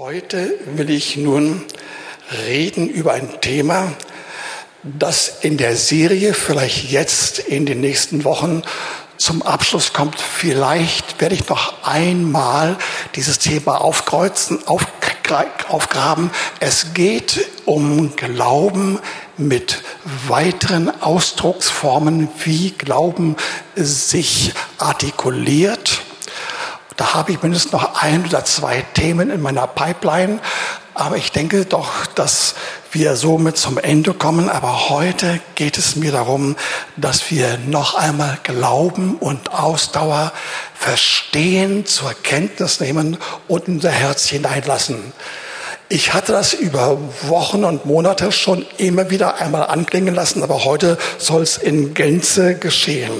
Heute will ich nun reden über ein Thema, das in der Serie vielleicht jetzt in den nächsten Wochen zum Abschluss kommt. Vielleicht werde ich noch einmal dieses Thema aufkreuzen, auf, aufgraben. Es geht um Glauben mit weiteren Ausdrucksformen, wie Glauben sich artikuliert da habe ich mindestens noch ein oder zwei Themen in meiner Pipeline. Aber ich denke doch, dass wir somit zum Ende kommen. Aber heute geht es mir darum, dass wir noch einmal Glauben und Ausdauer verstehen, zur Kenntnis nehmen und in unser Herz hineinlassen. Ich hatte das über Wochen und Monate schon immer wieder einmal anklingen lassen, aber heute soll es in Gänze geschehen.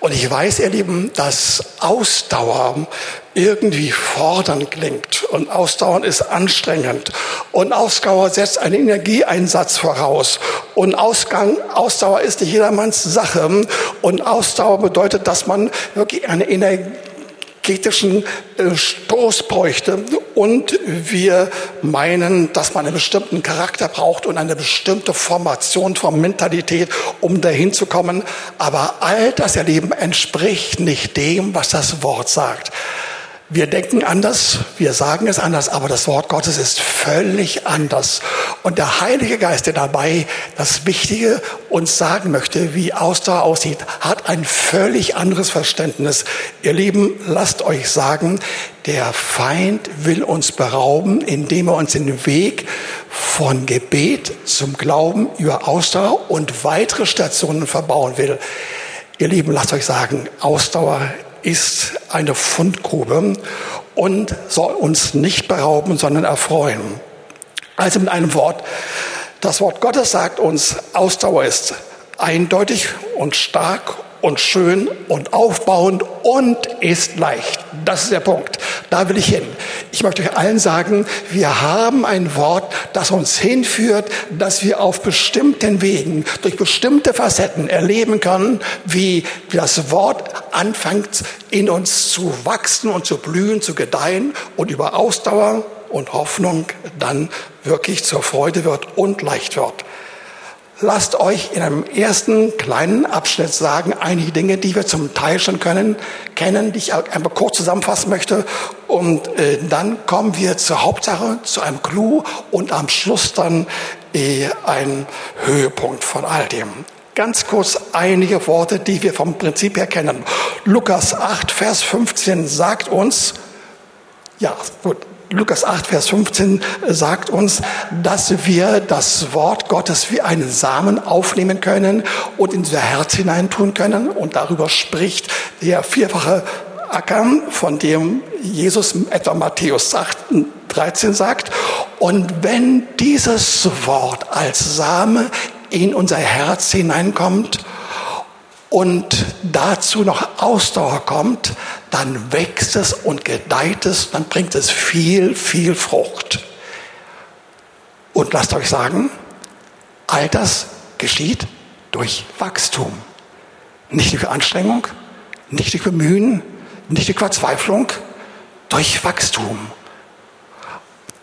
Und ich weiß, ihr Lieben, dass Ausdauer irgendwie fordernd klingt. Und Ausdauern ist anstrengend. Und Ausdauer setzt einen Energieeinsatz voraus. Und Ausgang, Ausdauer ist nicht jedermanns Sache. Und Ausdauer bedeutet, dass man wirklich eine Energie kritischen äh, Stoß bräuchte. Und wir meinen, dass man einen bestimmten Charakter braucht und eine bestimmte Formation von Mentalität, um dahin zu kommen. Aber all das Erleben entspricht nicht dem, was das Wort sagt. Wir denken anders, wir sagen es anders, aber das Wort Gottes ist völlig anders. Und der Heilige Geist, der dabei das Wichtige uns sagen möchte, wie Ausdauer aussieht, hat ein völlig anderes Verständnis. Ihr Lieben, lasst euch sagen, der Feind will uns berauben, indem er uns den Weg von Gebet zum Glauben über Ausdauer und weitere Stationen verbauen will. Ihr Lieben, lasst euch sagen, Ausdauer ist eine Fundgrube und soll uns nicht berauben, sondern erfreuen. Also mit einem Wort, das Wort Gottes sagt uns, Ausdauer ist eindeutig und stark und schön und aufbauend und ist leicht. Das ist der Punkt. Da will ich hin. Ich möchte euch allen sagen, wir haben ein Wort, das uns hinführt, dass wir auf bestimmten Wegen, durch bestimmte Facetten erleben können, wie das Wort anfängt in uns zu wachsen und zu blühen, zu gedeihen und über Ausdauer und Hoffnung dann wirklich zur Freude wird und leicht wird. Lasst euch in einem ersten kleinen Abschnitt sagen, einige Dinge, die wir zum Teil schon können, kennen, die ich einmal kurz zusammenfassen möchte. Und äh, dann kommen wir zur Hauptsache, zu einem Clou und am Schluss dann äh, ein Höhepunkt von all dem. Ganz kurz einige Worte, die wir vom Prinzip her kennen. Lukas 8, Vers 15 sagt uns, ja, gut, Lukas 8, Vers 15 sagt uns, dass wir das Wort Gottes wie einen Samen aufnehmen können und in unser Herz hineintun können. Und darüber spricht der vierfache Acker, von dem Jesus etwa Matthäus 8, 13 sagt. Und wenn dieses Wort als Same in unser Herz hineinkommt und dazu noch Ausdauer kommt, dann wächst es und gedeiht es, dann bringt es viel, viel Frucht. Und lasst euch sagen, all das geschieht durch Wachstum. Nicht durch Anstrengung, nicht durch Bemühen, nicht durch Verzweiflung, durch Wachstum.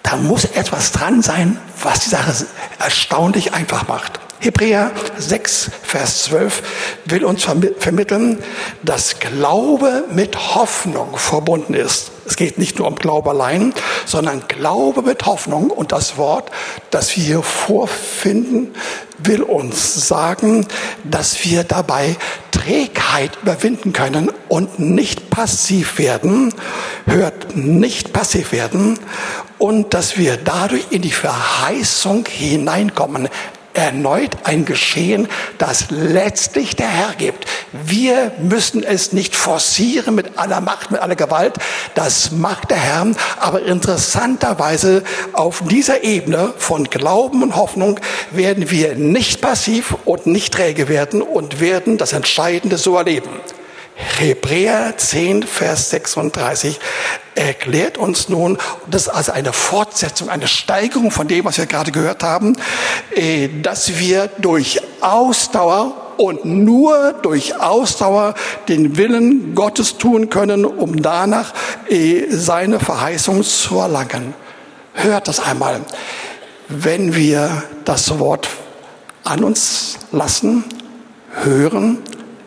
Da muss etwas dran sein, was die Sache erstaunlich einfach macht. Hebräer 6, Vers 12 will uns vermitteln, dass Glaube mit Hoffnung verbunden ist. Es geht nicht nur um Glaube allein, sondern Glaube mit Hoffnung. Und das Wort, das wir hier vorfinden, will uns sagen, dass wir dabei Trägheit überwinden können und nicht passiv werden, hört nicht passiv werden und dass wir dadurch in die Verheißung hineinkommen erneut ein Geschehen, das letztlich der Herr gibt. Wir müssen es nicht forcieren mit aller Macht, mit aller Gewalt. Das macht der Herr. Aber interessanterweise auf dieser Ebene von Glauben und Hoffnung werden wir nicht passiv und nicht träge werden und werden das Entscheidende so erleben. Hebräer 10, Vers 36 erklärt uns nun, das ist also eine Fortsetzung, eine Steigerung von dem, was wir gerade gehört haben, äh, dass wir durch Ausdauer und nur durch Ausdauer den Willen Gottes tun können, um danach äh, seine Verheißung zu erlangen. Hört das einmal. Wenn wir das Wort an uns lassen, hören,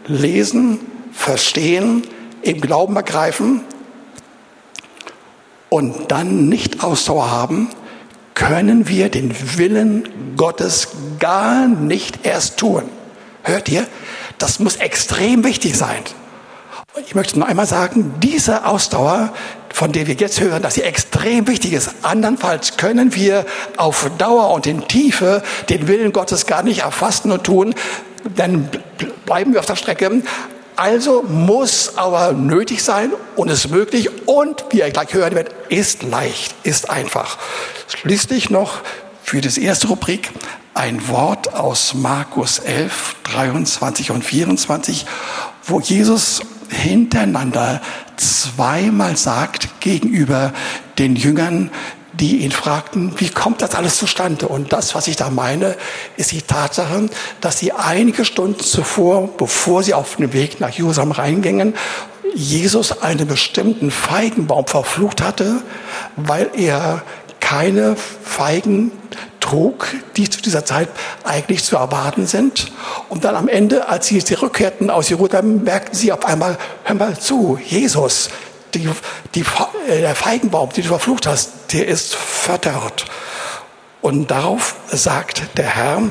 lesen, verstehen, im Glauben ergreifen und dann nicht Ausdauer haben, können wir den Willen Gottes gar nicht erst tun. Hört ihr? Das muss extrem wichtig sein. Ich möchte noch einmal sagen, diese Ausdauer, von der wir jetzt hören, dass sie extrem wichtig ist. Andernfalls können wir auf Dauer und in Tiefe den Willen Gottes gar nicht erfassen und tun. Dann bleiben wir auf der Strecke. Also muss aber nötig sein und ist möglich und, wie ihr gleich hören werdet, ist leicht, ist einfach. Schließlich noch für das erste Rubrik ein Wort aus Markus 11, 23 und 24, wo Jesus hintereinander zweimal sagt gegenüber den Jüngern, die ihn fragten, wie kommt das alles zustande? Und das, was ich da meine, ist die Tatsache, dass sie einige Stunden zuvor, bevor sie auf den Weg nach Jerusalem reingingen, Jesus einen bestimmten Feigenbaum verflucht hatte, weil er keine Feigen trug, die zu dieser Zeit eigentlich zu erwarten sind. Und dann am Ende, als sie zurückkehrten aus Jerusalem, merkten sie auf einmal, hör mal zu, Jesus, die, die, äh, der Feigenbaum, den du verflucht hast, der ist verdorrt. Und darauf sagt der Herr,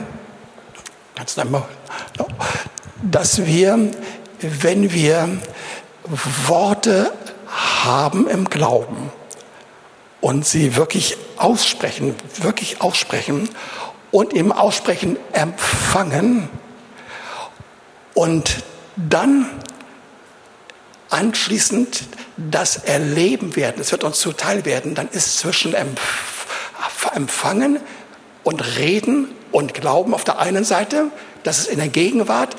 dass wir, wenn wir Worte haben im Glauben und sie wirklich aussprechen, wirklich aussprechen und im Aussprechen empfangen und dann anschließend das erleben werden, es wird uns zuteil werden, dann ist zwischen Empfangen und Reden und Glauben auf der einen Seite, das ist in der Gegenwart,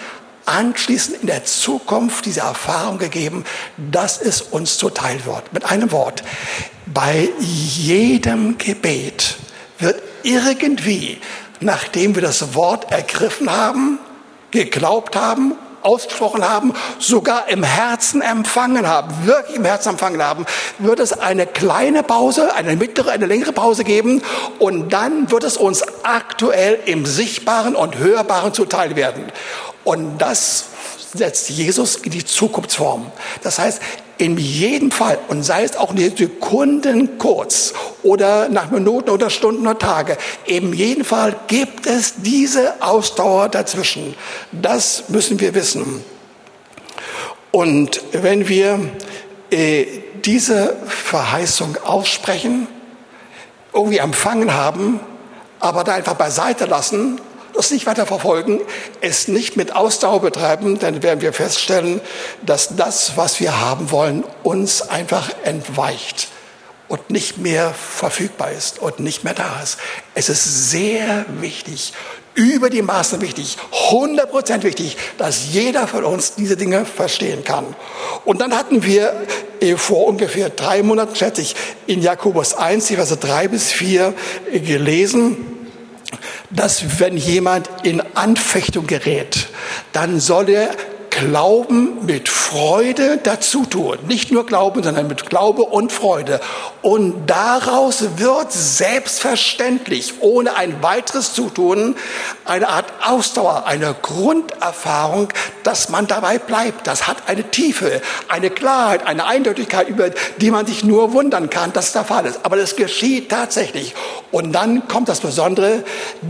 anschließend in der Zukunft diese Erfahrung gegeben, dass es uns zuteil wird. Mit einem Wort, bei jedem Gebet wird irgendwie, nachdem wir das Wort ergriffen haben, geglaubt haben ausgesprochen haben, sogar im Herzen empfangen haben, wirklich im Herzen empfangen haben, wird es eine kleine Pause, eine mittlere, eine längere Pause geben und dann wird es uns aktuell im Sichtbaren und Hörbaren zuteil werden. Und das setzt Jesus in die Zukunftsform. Das heißt, in jedem Fall, und sei es auch nur Sekunden kurz oder nach Minuten oder Stunden oder Tage, in jedem Fall gibt es diese Ausdauer dazwischen. Das müssen wir wissen. Und wenn wir äh, diese Verheißung aussprechen, irgendwie empfangen haben, aber da einfach beiseite lassen das nicht weiter verfolgen, es nicht mit Ausdauer betreiben, dann werden wir feststellen, dass das, was wir haben wollen, uns einfach entweicht und nicht mehr verfügbar ist und nicht mehr da ist. Es ist sehr wichtig, über die Maßen wichtig, 100% wichtig, dass jeder von uns diese Dinge verstehen kann. Und dann hatten wir äh, vor ungefähr drei Monaten, schätze ich, in Jakobus 1, die Verse 3 bis 4 gelesen, dass wenn jemand in Anfechtung gerät, dann soll er Glauben mit Freude dazu tun. Nicht nur Glauben, sondern mit Glaube und Freude. Und daraus wird selbstverständlich, ohne ein weiteres Zutun, eine Art Ausdauer, eine Grunderfahrung, dass man dabei bleibt. Das hat eine Tiefe, eine Klarheit, eine Eindeutigkeit, über die man sich nur wundern kann, dass der Fall ist. Aber das geschieht tatsächlich. Und dann kommt das Besondere,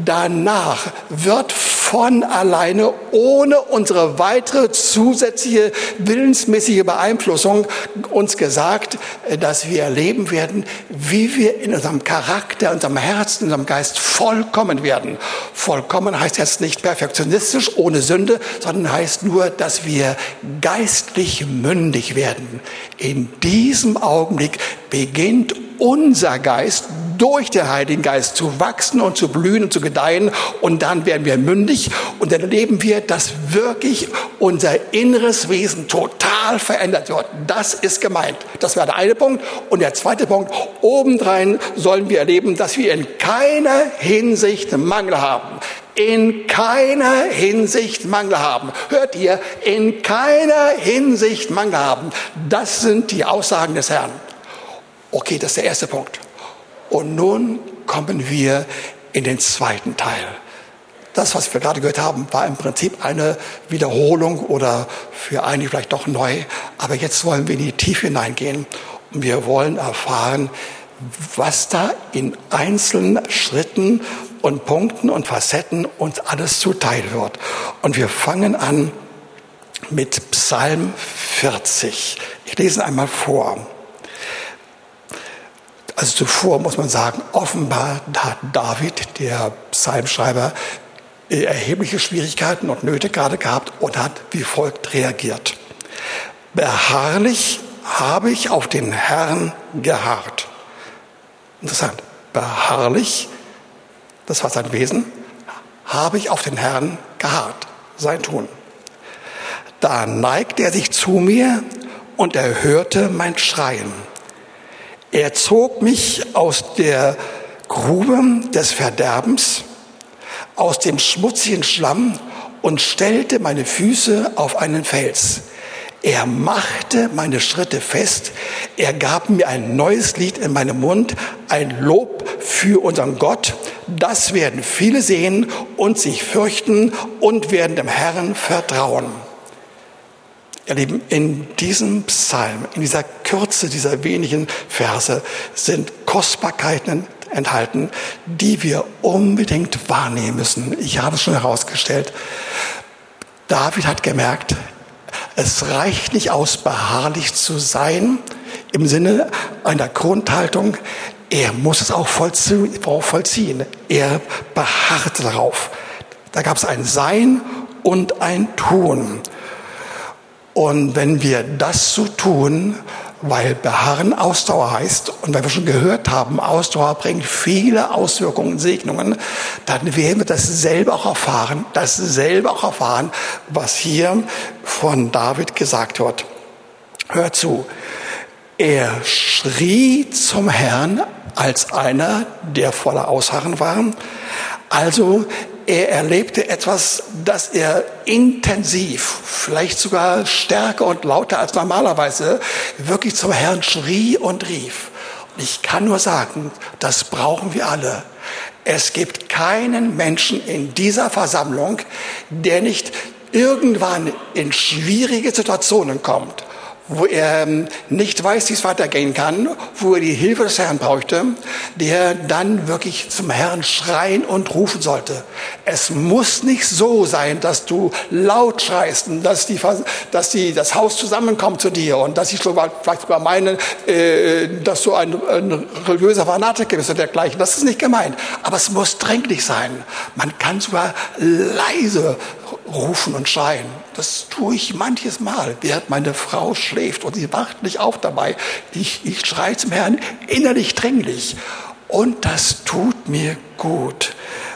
danach wird von alleine, ohne unsere weitere zusätzliche willensmäßige Beeinflussung uns gesagt, äh, dass wir erleben werden, wie wir in unserem Charakter, unserem Herzen, unserem Geist vollkommen werden. Vollkommen heißt jetzt nicht perfektionistisch, ohne Sünde, sondern heißt nur, dass wir geistlich mündig werden. In diesem Augenblick beginnt unser Geist durch den Heiligen Geist zu wachsen und zu blühen und zu gedeihen. Und dann werden wir mündig und dann erleben wir, dass wirklich unser inneres Wesen total verändert wird. Das ist gemeint. Das wäre der eine Punkt. Und der zweite Punkt, obendrein sollen wir erleben, dass wir in keiner Hinsicht Mangel haben in keiner Hinsicht Mangel haben. Hört ihr? In keiner Hinsicht Mangel haben. Das sind die Aussagen des Herrn. Okay, das ist der erste Punkt. Und nun kommen wir in den zweiten Teil. Das, was wir gerade gehört haben, war im Prinzip eine Wiederholung oder für einige vielleicht doch neu. Aber jetzt wollen wir in die Tiefe hineingehen und wir wollen erfahren, was da in einzelnen Schritten und Punkten und Facetten uns alles zuteil wird. Und wir fangen an mit Psalm 40. Ich lese einmal vor. Also zuvor muss man sagen, offenbar hat David, der Psalmschreiber, erhebliche Schwierigkeiten und Nöte gerade gehabt und hat wie folgt reagiert. Beharrlich habe ich auf den Herrn geharrt. Interessant. Beharrlich, das war sein Wesen, habe ich auf den Herrn geharrt, sein Tun. Da neigte er sich zu mir und er hörte mein Schreien. Er zog mich aus der Grube des Verderbens aus dem schmutzigen Schlamm und stellte meine Füße auf einen Fels. Er machte meine Schritte fest. Er gab mir ein neues Lied in meinem Mund, ein Lob für unseren Gott. Das werden viele sehen und sich fürchten und werden dem Herrn vertrauen. Ihr Lieben, in diesem Psalm, in dieser Kürze dieser wenigen Verse sind Kostbarkeiten enthalten, die wir unbedingt wahrnehmen müssen. Ich habe es schon herausgestellt. David hat gemerkt, es reicht nicht aus, beharrlich zu sein im Sinne einer Grundhaltung. Er muss es auch vollziehen. Er beharrt darauf. Da gab es ein Sein und ein Tun. Und wenn wir das so tun, weil Beharren Ausdauer heißt. Und weil wir schon gehört haben, Ausdauer bringt viele Auswirkungen Segnungen, dann werden wir dasselbe auch erfahren, dasselbe auch erfahren, was hier von David gesagt wird. Hör zu. Er schrie zum Herrn als einer, der voller Ausharren war. Also er erlebte etwas, das er intensiv, vielleicht sogar stärker und lauter als normalerweise, wirklich zum Herrn schrie und rief. Und ich kann nur sagen, das brauchen wir alle. Es gibt keinen Menschen in dieser Versammlung, der nicht irgendwann in schwierige Situationen kommt wo er ähm, nicht weiß, wie es weitergehen kann, wo er die Hilfe des Herrn bräuchte, der dann wirklich zum Herrn schreien und rufen sollte. Es muss nicht so sein, dass du laut schreist und dass, die, dass die, das Haus zusammenkommt zu dir und dass sogar, vielleicht sogar meine, äh, dass du ein, ein religiöser Fanatiker bist und dergleichen. Das ist nicht gemeint. Aber es muss dränglich sein. Man kann sogar leise rufen und schreien. Das tue ich manches Mal, während meine Frau schläft und sie wacht nicht auf dabei. Ich, ich schreie zum Herrn innerlich dränglich. Und das tut mir gut.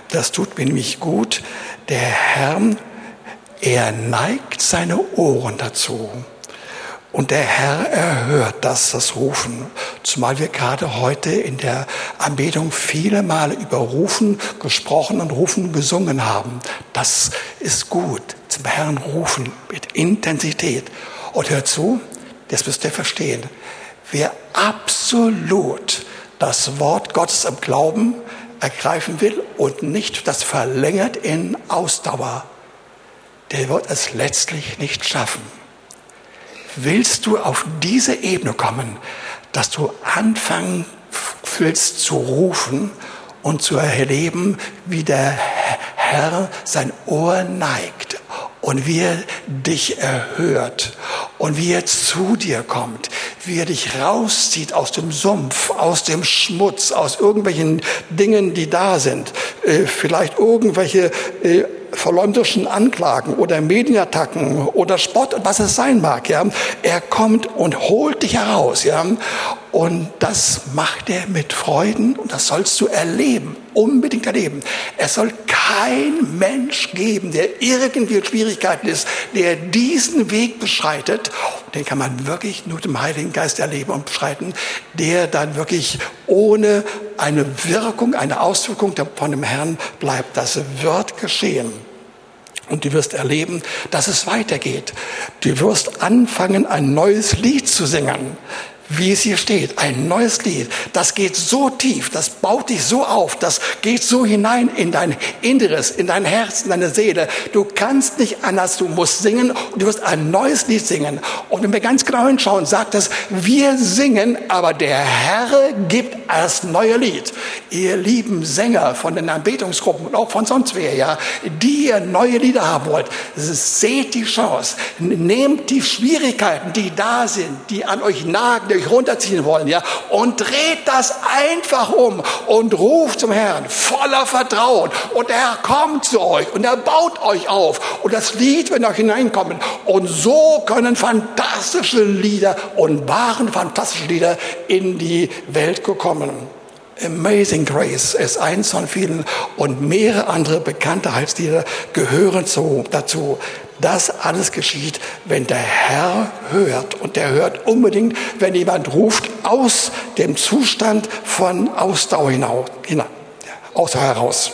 Das tut mir nämlich gut. Der Herr, er neigt seine Ohren dazu. Und der Herr erhört das, das Rufen. Zumal wir gerade heute in der Anbetung viele Male über Rufen gesprochen und Rufen gesungen haben. Das ist gut. Zum Herrn rufen mit Intensität. Und hört zu, das müsst ihr verstehen. Wer absolut das Wort Gottes im Glauben ergreifen will und nicht das verlängert in Ausdauer, der wird es letztlich nicht schaffen willst du auf diese Ebene kommen, dass du anfangen willst zu rufen und zu erleben, wie der Herr sein Ohr neigt und wie er dich erhört und wie er zu dir kommt, wie er dich rauszieht aus dem Sumpf, aus dem Schmutz, aus irgendwelchen Dingen, die da sind, äh, vielleicht irgendwelche äh, verleumderischen Anklagen oder Medienattacken oder Spott, was es sein mag, ja. Er kommt und holt dich heraus, ja. Und das macht er mit Freuden und das sollst du erleben, unbedingt erleben. Es soll kein Mensch geben, der irgendwie in Schwierigkeiten ist, der diesen Weg beschreitet. Den kann man wirklich nur dem Heiligen Geist erleben und beschreiten, der dann wirklich ohne eine Wirkung, eine Auswirkung von dem Herrn bleibt. Das wird geschehen. Und du wirst erleben, dass es weitergeht. Du wirst anfangen, ein neues Lied zu singen wie es hier steht. Ein neues Lied. Das geht so tief, das baut dich so auf, das geht so hinein in dein Inneres, in dein Herz, in deine Seele. Du kannst nicht anders, du musst singen und du wirst ein neues Lied singen. Und wenn wir ganz genau hinschauen, sagt es, wir singen, aber der Herr gibt das neue Lied. Ihr lieben Sänger von den Anbetungsgruppen und auch von sonst wer, ja, die ihr neue Lieder haben wollt, seht die Chance, nehmt die Schwierigkeiten, die da sind, die an euch nagen, euch runterziehen wollen, ja, und dreht das einfach um und ruft zum Herrn voller Vertrauen. Und der Herr kommt zu euch und er baut euch auf. Und das Lied wird euch hineinkommen. Und so können fantastische Lieder und waren fantastische Lieder in die Welt gekommen. Amazing Grace ist eins von vielen und mehrere andere bekannte Heilslieder gehören zu, dazu. Das alles geschieht, wenn der Herr hört. Und der hört unbedingt, wenn jemand ruft, aus dem Zustand von Ausdauer hinaus, hinaus Ausdauer heraus.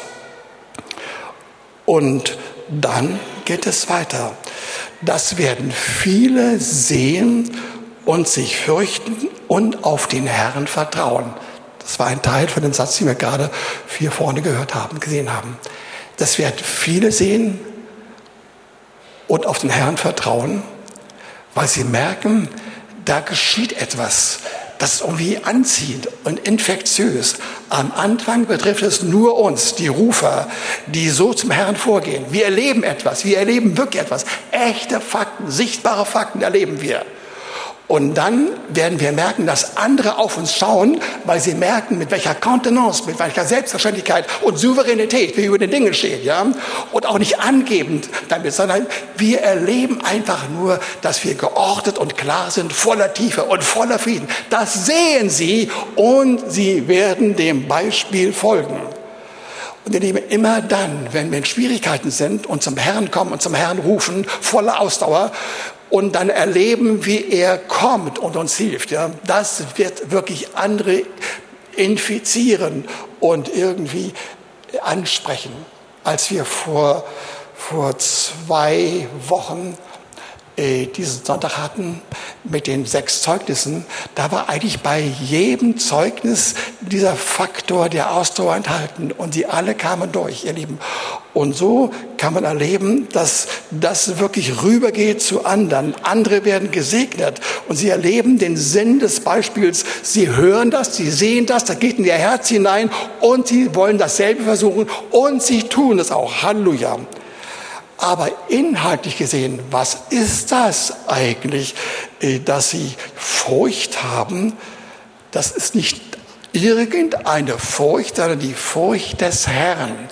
Und dann geht es weiter. Das werden viele sehen und sich fürchten und auf den Herrn vertrauen. Das war ein Teil von dem Satz, den wir gerade hier vorne gehört haben, gesehen haben. Das werden viele sehen und auf den Herrn vertrauen, weil sie merken, da geschieht etwas, das ist irgendwie anziehend und infektiös. Am Anfang betrifft es nur uns, die Rufer, die so zum Herrn vorgehen. Wir erleben etwas, wir erleben wirklich etwas. Echte Fakten, sichtbare Fakten erleben wir. Und dann werden wir merken, dass andere auf uns schauen, weil sie merken, mit welcher Kontenance, mit welcher Selbstverständlichkeit und Souveränität wir über den Dingen stehen, ja. Und auch nicht angebend damit, sondern wir erleben einfach nur, dass wir geordnet und klar sind, voller Tiefe und voller Frieden. Das sehen sie und sie werden dem Beispiel folgen. Und ihr Lieben, immer dann, wenn wir in Schwierigkeiten sind und zum Herrn kommen und zum Herrn rufen, voller Ausdauer, und dann erleben, wie er kommt und uns hilft. Ja, das wird wirklich andere infizieren und irgendwie ansprechen. Als wir vor, vor zwei Wochen äh, diesen Sonntag hatten mit den sechs Zeugnissen, da war eigentlich bei jedem Zeugnis dieser Faktor der Ausdauer enthalten und sie alle kamen durch, ihr Lieben. Und so kann man erleben, dass das wirklich rübergeht zu anderen. Andere werden gesegnet und sie erleben den Sinn des Beispiels. Sie hören das, sie sehen das, da geht in ihr Herz hinein und sie wollen dasselbe versuchen und sie tun es auch. Halleluja. Aber inhaltlich gesehen, was ist das eigentlich, äh, dass sie Furcht haben? Das ist nicht irgendeine Furcht, sondern die Furcht des Herrn.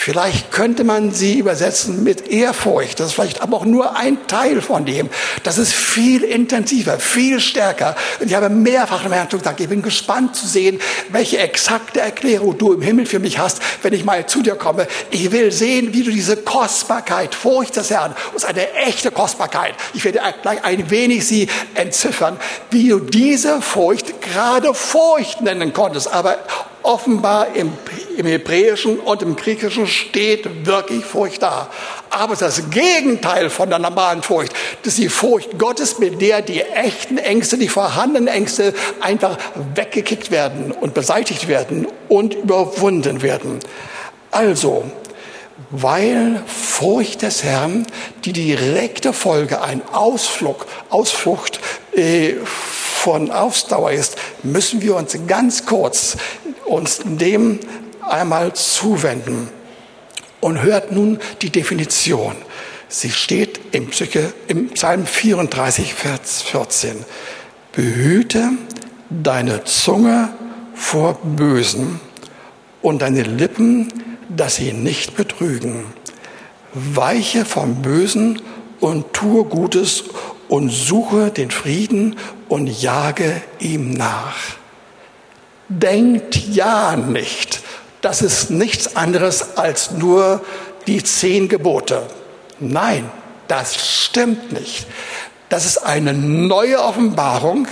Vielleicht könnte man sie übersetzen mit Ehrfurcht. Das ist vielleicht aber auch nur ein Teil von dem. Das ist viel intensiver, viel stärker. Und ich habe mehrfach im Herrn gesagt, ich bin gespannt zu sehen, welche exakte Erklärung du im Himmel für mich hast, wenn ich mal zu dir komme. Ich will sehen, wie du diese Kostbarkeit, Furcht des Herrn, ist eine echte Kostbarkeit. Ich werde gleich ein wenig sie entziffern, wie du diese Furcht gerade Furcht nennen konntest, aber offenbar im, im Hebräischen und im Griechischen steht wirklich Furcht da. Aber das Gegenteil von der normalen Furcht, das ist die Furcht Gottes, mit der die echten Ängste, die vorhandenen Ängste einfach weggekickt werden und beseitigt werden und überwunden werden. Also, weil Furcht des Herrn die direkte Folge, ein Ausflug, Ausflucht äh, von Ausdauer ist, müssen wir uns ganz kurz uns dem einmal zuwenden. Und hört nun die Definition. Sie steht im, Psyche, im Psalm 34, Vers 14. Behüte deine Zunge vor Bösen und deine Lippen, dass sie nicht betrügen. Weiche vom Bösen und tue Gutes und suche den Frieden und jage ihm nach. Denkt ja nicht. Das ist nichts anderes als nur die zehn Gebote. Nein, das stimmt nicht. Das ist eine neue Offenbarung,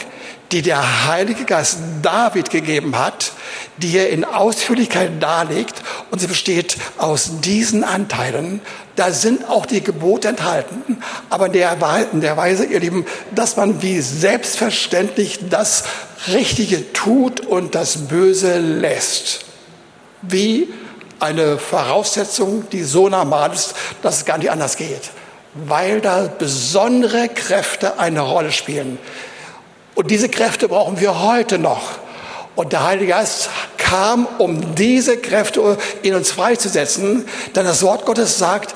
die der Heilige Geist David gegeben hat, die er in Ausführlichkeit darlegt und sie besteht aus diesen Anteilen. Da sind auch die Gebote enthalten, aber der, in der Weise, ihr Lieben, dass man wie selbstverständlich das Richtige tut und das Böse lässt. Wie eine Voraussetzung, die so normal ist, dass es gar nicht anders geht. Weil da besondere Kräfte eine Rolle spielen. Und diese Kräfte brauchen wir heute noch. Und der Heilige Geist kam, um diese Kräfte in uns freizusetzen. Denn das Wort Gottes sagt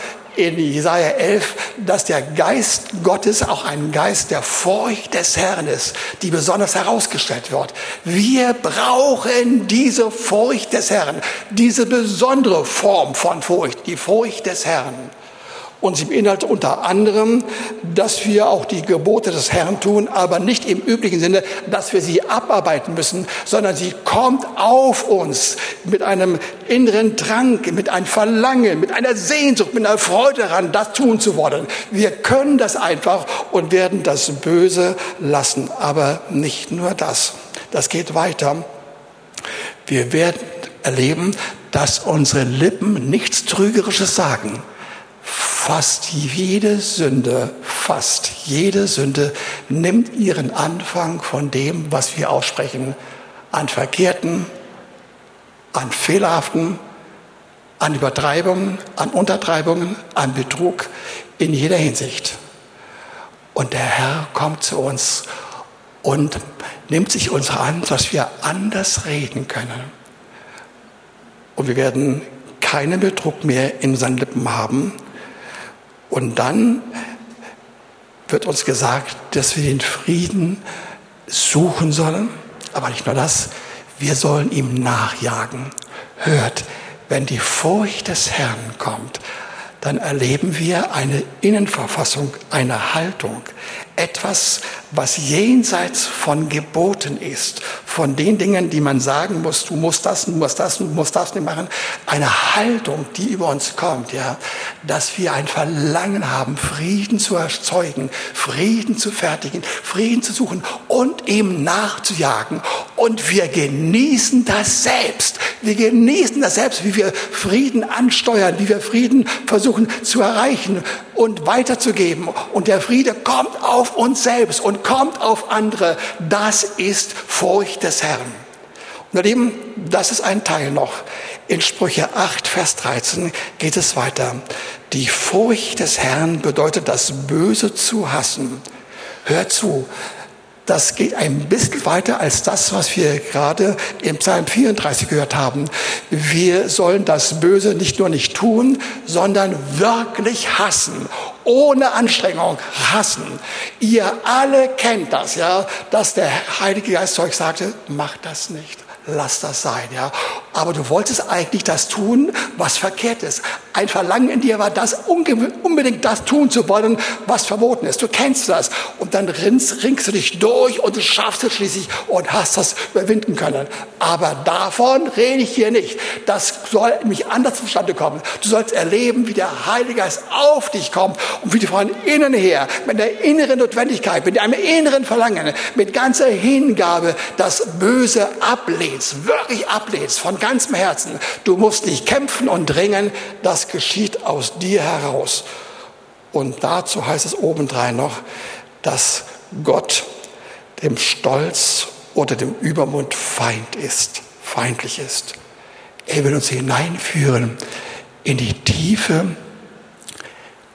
in Jesaja 11, dass der Geist Gottes auch ein Geist der Furcht des Herrn ist, die besonders herausgestellt wird. Wir brauchen diese Furcht des Herrn, diese besondere Form von Furcht, die Furcht des Herrn. Und sie beinhaltet unter anderem, dass wir auch die Gebote des Herrn tun, aber nicht im üblichen Sinne, dass wir sie abarbeiten müssen, sondern sie kommt auf uns mit einem inneren Drang, mit einem Verlangen, mit einer Sehnsucht, mit einer Freude daran, das tun zu wollen. Wir können das einfach und werden das Böse lassen. Aber nicht nur das. Das geht weiter. Wir werden erleben, dass unsere Lippen nichts Trügerisches sagen Fast jede Sünde, fast jede Sünde nimmt ihren Anfang von dem, was wir aussprechen, an Verkehrten, an Fehlerhaften, an Übertreibungen, an Untertreibungen, an Betrug in jeder Hinsicht. Und der Herr kommt zu uns und nimmt sich uns an, dass wir anders reden können. Und wir werden keinen Betrug mehr in unseren Lippen haben, und dann wird uns gesagt, dass wir den Frieden suchen sollen. Aber nicht nur das, wir sollen ihm nachjagen. Hört, wenn die Furcht des Herrn kommt, dann erleben wir eine Innenverfassung, eine Haltung, etwas, was jenseits von Geboten ist, von den Dingen, die man sagen muss, du musst das, du musst das, du musst das nicht machen, eine Haltung, die über uns kommt, ja, dass wir ein Verlangen haben, Frieden zu erzeugen, Frieden zu fertigen, Frieden zu suchen und ihm nachzujagen. Und wir genießen das selbst. Wir genießen das selbst, wie wir Frieden ansteuern, wie wir Frieden versuchen zu erreichen und weiterzugeben. Und der Friede kommt auf uns selbst und kommt auf andere. Das ist Furcht des Herrn. Und ihr Lieben, das ist ein Teil noch. In Sprüche 8, Vers 13 geht es weiter. Die Furcht des Herrn bedeutet, das Böse zu hassen. Hört zu, das geht ein bisschen weiter als das, was wir gerade im Psalm 34 gehört haben. Wir sollen das Böse nicht nur nicht tun, sondern wirklich hassen. Ohne Anstrengung hassen. Ihr alle kennt das, ja, dass der Heilige Geist euch sagte, macht das nicht lass das sein, ja. Aber du wolltest eigentlich das tun, was verkehrt ist. Ein Verlangen in dir war das, unbedingt das tun zu wollen, was verboten ist. Du kennst das. Und dann ringst, ringst du dich durch und du schaffst es schließlich und hast das überwinden können. Aber davon rede ich hier nicht. Das soll nämlich anders zustande kommen. Du sollst erleben, wie der Heilige Geist auf dich kommt und wie du von innen her, mit der inneren Notwendigkeit, mit einem inneren Verlangen, mit ganzer Hingabe das Böse ablehnst, wirklich ablehnst, von ganzem Herzen. Du musst nicht kämpfen und dringen, das geschieht aus dir heraus. Und dazu heißt es obendrein noch, dass Gott dem Stolz oder dem Übermund Feind ist, feindlich ist. Er will uns hineinführen in die Tiefe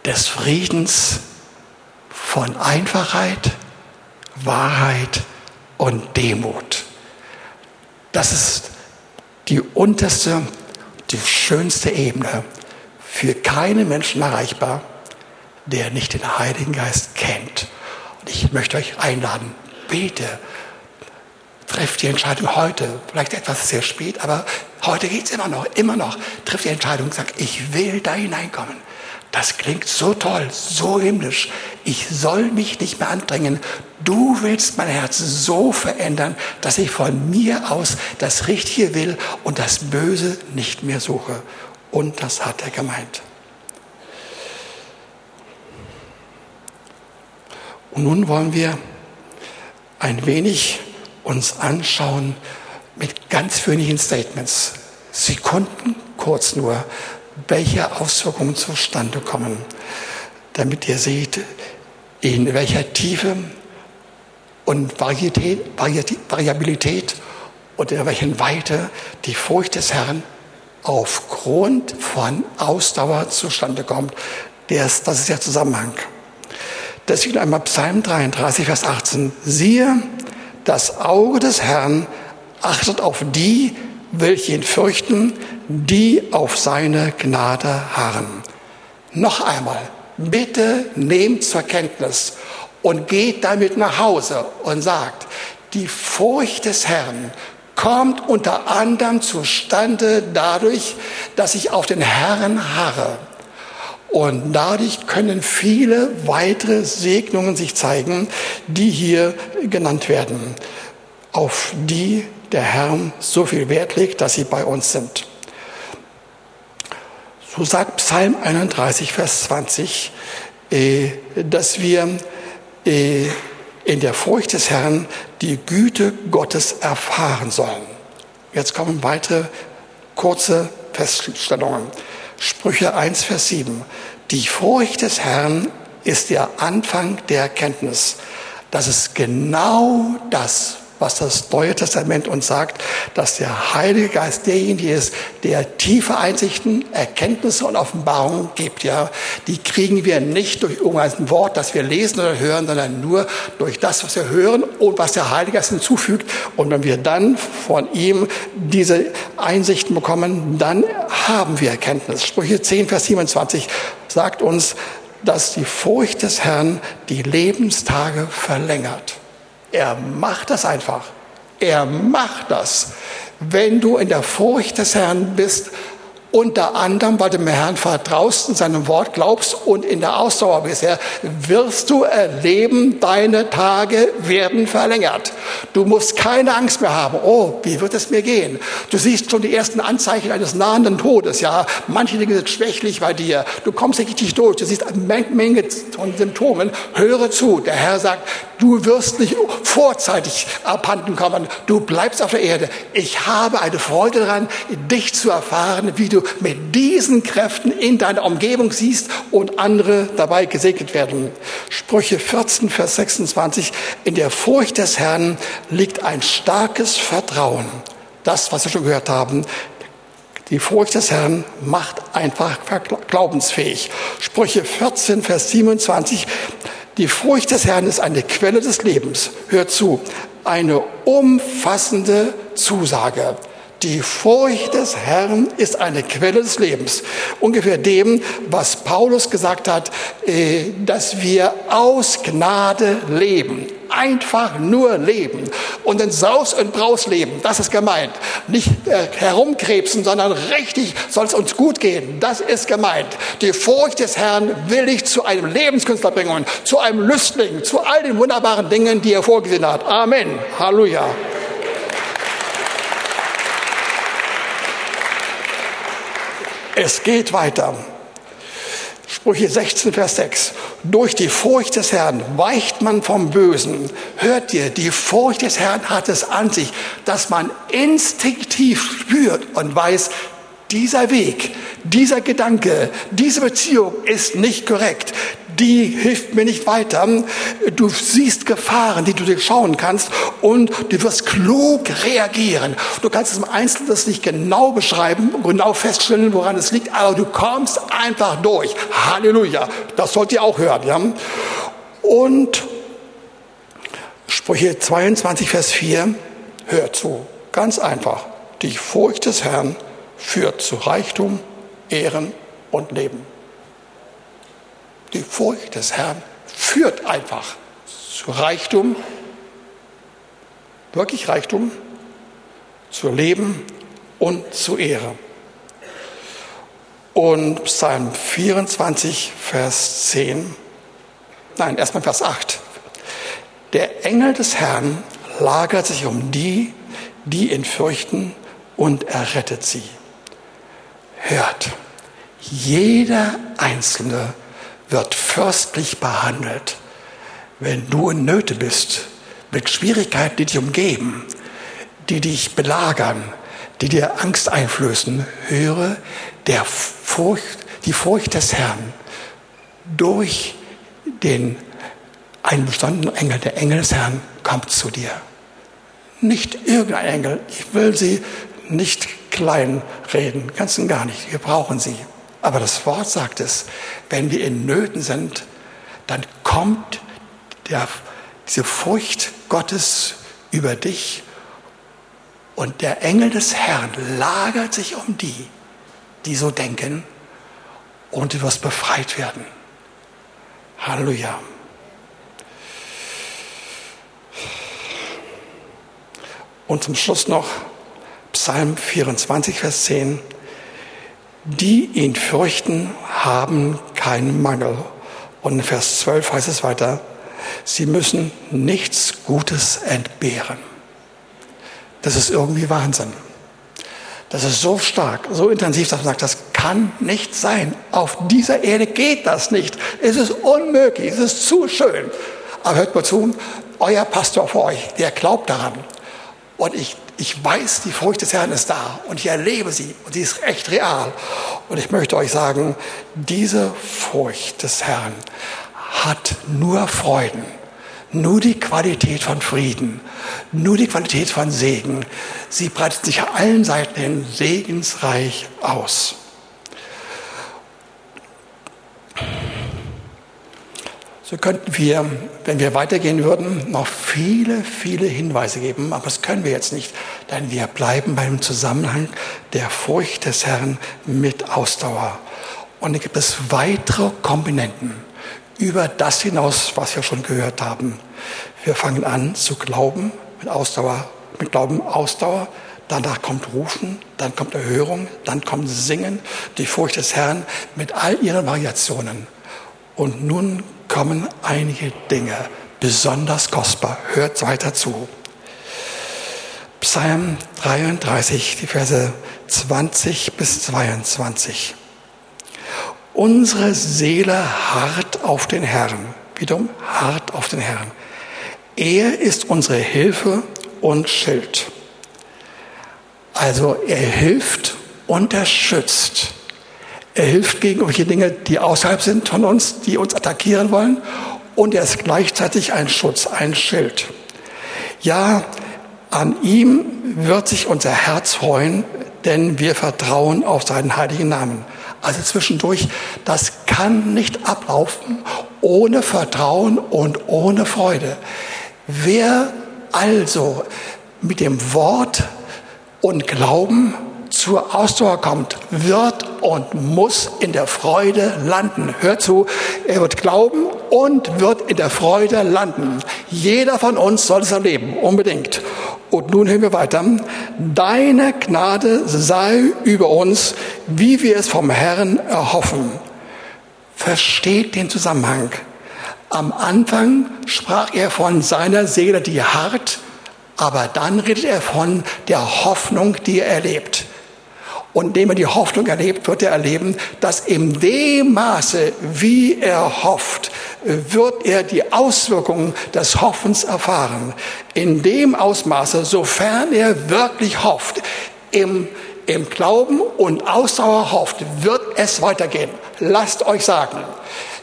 des Friedens von Einfachheit, Wahrheit und Demut. Das ist die unterste, die schönste Ebene, für keinen Menschen erreichbar, der nicht den Heiligen Geist kennt. Und ich möchte euch einladen, bete, trefft die Entscheidung heute, vielleicht etwas sehr spät, aber heute geht es immer noch, immer noch, trifft die Entscheidung, sagt, ich will da hineinkommen. Das klingt so toll, so himmlisch. Ich soll mich nicht mehr andrängen. Du willst mein Herz so verändern, dass ich von mir aus das Richtige will und das Böse nicht mehr suche. Und das hat er gemeint. Und nun wollen wir ein wenig uns anschauen mit ganz wenigen Statements. Sekunden kurz nur, welche Auswirkungen zustande kommen, damit ihr seht, in welcher Tiefe und Varietät, Variabilität und in welchen Weite die Furcht des Herrn aufgrund von Ausdauer zustande kommt. Das, das ist der Zusammenhang. Deswegen einmal Psalm 33, Vers 18. Siehe, das Auge des Herrn achtet auf die, welche ihn fürchten, die auf seine Gnade harren. Noch einmal, bitte nehmt zur Kenntnis und geht damit nach Hause und sagt, die Furcht des Herrn kommt unter anderem zustande dadurch, dass ich auf den Herrn harre. Und dadurch können viele weitere Segnungen sich zeigen, die hier genannt werden, auf die der Herr so viel Wert legt, dass sie bei uns sind. So sagt Psalm 31, Vers 20, äh, dass wir äh, in der Furcht des Herrn die Güte Gottes erfahren sollen. Jetzt kommen weitere kurze Feststellungen. Sprüche 1, Vers 7. Die Furcht des Herrn ist der Anfang der Erkenntnis. Das ist genau das, was das Neue Testament uns sagt, dass der Heilige Geist derjenige ist, der tiefe Einsichten, Erkenntnisse und Offenbarungen gibt. Ja, die kriegen wir nicht durch irgendein Wort, das wir lesen oder hören, sondern nur durch das, was wir hören und was der Heilige Geist hinzufügt. Und wenn wir dann von ihm diese Einsichten bekommen, dann haben wir Erkenntnis. Sprüche 10, Vers 27 sagt uns, dass die Furcht des Herrn die Lebenstage verlängert. Er macht das einfach. Er macht das. Wenn du in der Furcht des Herrn bist, unter anderem, weil du dem Herrn vertraust und seinem Wort glaubst und in der Ausdauer bisher, wirst du erleben, deine Tage werden verlängert. Du musst keine Angst mehr haben. Oh, wie wird es mir gehen? Du siehst schon die ersten Anzeichen eines nahenden Todes. Ja, manche Dinge sind schwächlich bei dir. Du kommst nicht richtig durch. Du siehst eine Menge von Symptomen. Höre zu. Der Herr sagt, du wirst nicht vorzeitig abhanden kommen. Du bleibst auf der Erde. Ich habe eine Freude daran, dich zu erfahren, wie du mit diesen Kräften in deiner Umgebung siehst und andere dabei gesegnet werden. Sprüche 14, Vers 26. In der Furcht des Herrn liegt ein starkes Vertrauen. Das, was wir schon gehört haben, die Furcht des Herrn macht einfach glaubensfähig. Sprüche 14, Vers 27. Die Furcht des Herrn ist eine Quelle des Lebens. Hört zu. Eine umfassende Zusage. Die Furcht des Herrn ist eine Quelle des Lebens. Ungefähr dem, was Paulus gesagt hat, äh, dass wir aus Gnade leben. Einfach nur leben. Und in Saus und Braus leben. Das ist gemeint. Nicht äh, herumkrebsen, sondern richtig soll es uns gut gehen. Das ist gemeint. Die Furcht des Herrn will ich zu einem Lebenskünstler bringen. Zu einem Lüstling. Zu all den wunderbaren Dingen, die er vorgesehen hat. Amen. Halleluja. Es geht weiter. Sprüche 16, Vers 6. Durch die Furcht des Herrn weicht man vom Bösen. Hört ihr, die Furcht des Herrn hat es an sich, dass man instinktiv spürt und weiß, dieser Weg, dieser Gedanke, diese Beziehung ist nicht korrekt die hilft mir nicht weiter. Du siehst Gefahren, die du dir schauen kannst und du wirst klug reagieren. Du kannst es im Einzelnen das nicht genau beschreiben, genau feststellen, woran es liegt, aber du kommst einfach durch. Halleluja. Das sollt ihr auch hören. Ja? Und Sprüche 22, Vers 4, hört zu. Ganz einfach. Die Furcht des Herrn führt zu Reichtum, Ehren und Leben. Die Furcht des Herrn führt einfach zu Reichtum, wirklich Reichtum, zu Leben und zu Ehre. Und Psalm 24, Vers 10, nein, erstmal Vers 8. Der Engel des Herrn lagert sich um die, die ihn fürchten und errettet sie. Hört, jeder Einzelne wird fürstlich behandelt. Wenn du in Nöte bist, mit Schwierigkeiten, die dich umgeben, die dich belagern, die dir Angst einflößen. Höre der Furcht, die Furcht des Herrn durch den einen besonderen Engel, der Engel des Herrn, kommt zu dir. Nicht irgendein Engel. Ich will sie nicht klein reden, ganz und gar nicht. Wir brauchen sie. Aber das Wort sagt es, wenn wir in Nöten sind, dann kommt der, diese Furcht Gottes über dich und der Engel des Herrn lagert sich um die, die so denken und du wirst befreit werden. Halleluja. Und zum Schluss noch Psalm 24, Vers 10. Die ihn fürchten, haben keinen Mangel. Und in Vers 12 heißt es weiter, sie müssen nichts Gutes entbehren. Das ist irgendwie Wahnsinn. Das ist so stark, so intensiv, dass man sagt, das kann nicht sein. Auf dieser Erde geht das nicht. Es ist unmöglich, es ist zu schön. Aber hört mal zu, euer Pastor vor euch, der glaubt daran. Und ich, ich weiß, die Furcht des Herrn ist da und ich erlebe sie und sie ist echt real. Und ich möchte euch sagen, diese Furcht des Herrn hat nur Freuden, nur die Qualität von Frieden, nur die Qualität von Segen. Sie breitet sich allen Seiten hin segensreich aus. So könnten wir, wenn wir weitergehen würden, noch viele, viele Hinweise geben, aber das können wir jetzt nicht, denn wir bleiben beim Zusammenhang der Furcht des Herrn mit Ausdauer. Und da gibt es weitere Komponenten über das hinaus, was wir schon gehört haben. Wir fangen an zu glauben mit Ausdauer, mit Glauben Ausdauer, danach kommt Rufen, dann kommt Erhörung, dann kommt Singen, die Furcht des Herrn mit all ihren Variationen. Und nun kommen einige Dinge besonders kostbar. Hört weiter zu. Psalm 33, die Verse 20 bis 22. Unsere Seele harrt auf den Herrn. Wiederum harrt auf den Herrn. Er ist unsere Hilfe und Schild. Also er hilft und er schützt. Er hilft gegen irgendwelche Dinge, die außerhalb sind von uns, die uns attackieren wollen. Und er ist gleichzeitig ein Schutz, ein Schild. Ja, an ihm wird sich unser Herz freuen, denn wir vertrauen auf seinen heiligen Namen. Also zwischendurch, das kann nicht ablaufen ohne Vertrauen und ohne Freude. Wer also mit dem Wort und Glauben zur Ausdauer kommt, wird und muss in der Freude landen. Hört zu, er wird glauben und wird in der Freude landen. Jeder von uns soll es erleben, unbedingt. Und nun hören wir weiter. Deine Gnade sei über uns, wie wir es vom Herrn erhoffen. Versteht den Zusammenhang. Am Anfang sprach er von seiner Seele, die hart, aber dann redet er von der Hoffnung, die er erlebt. Und indem er die Hoffnung erlebt, wird er erleben, dass in dem Maße, wie er hofft, wird er die Auswirkungen des Hoffens erfahren. In dem Ausmaße, sofern er wirklich hofft, im, im Glauben und Ausdauer hofft, wird es weitergehen. Lasst euch sagen,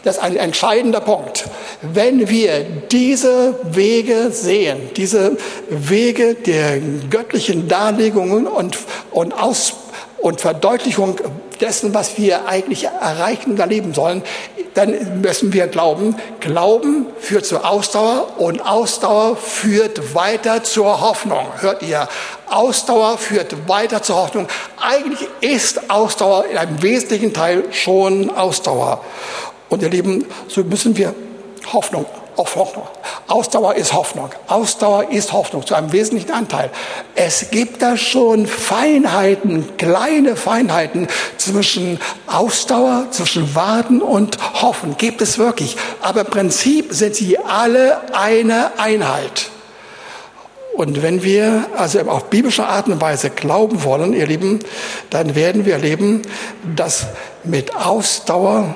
das ist ein entscheidender Punkt. Wenn wir diese Wege sehen, diese Wege der göttlichen Darlegungen und, und Aus, und Verdeutlichung dessen, was wir eigentlich erreichen und erleben sollen, dann müssen wir glauben. Glauben führt zur Ausdauer und Ausdauer führt weiter zur Hoffnung. Hört ihr? Ausdauer führt weiter zur Hoffnung. Eigentlich ist Ausdauer in einem wesentlichen Teil schon Ausdauer. Und ihr Lieben, so müssen wir Hoffnung auf Hoffnung. Ausdauer ist Hoffnung. Ausdauer ist Hoffnung zu einem wesentlichen Anteil. Es gibt da schon Feinheiten, kleine Feinheiten zwischen Ausdauer, zwischen Warten und Hoffen. Gibt es wirklich. Aber im Prinzip sind sie alle eine Einheit. Und wenn wir also auf biblische Art und Weise glauben wollen, ihr Lieben, dann werden wir erleben, dass mit Ausdauer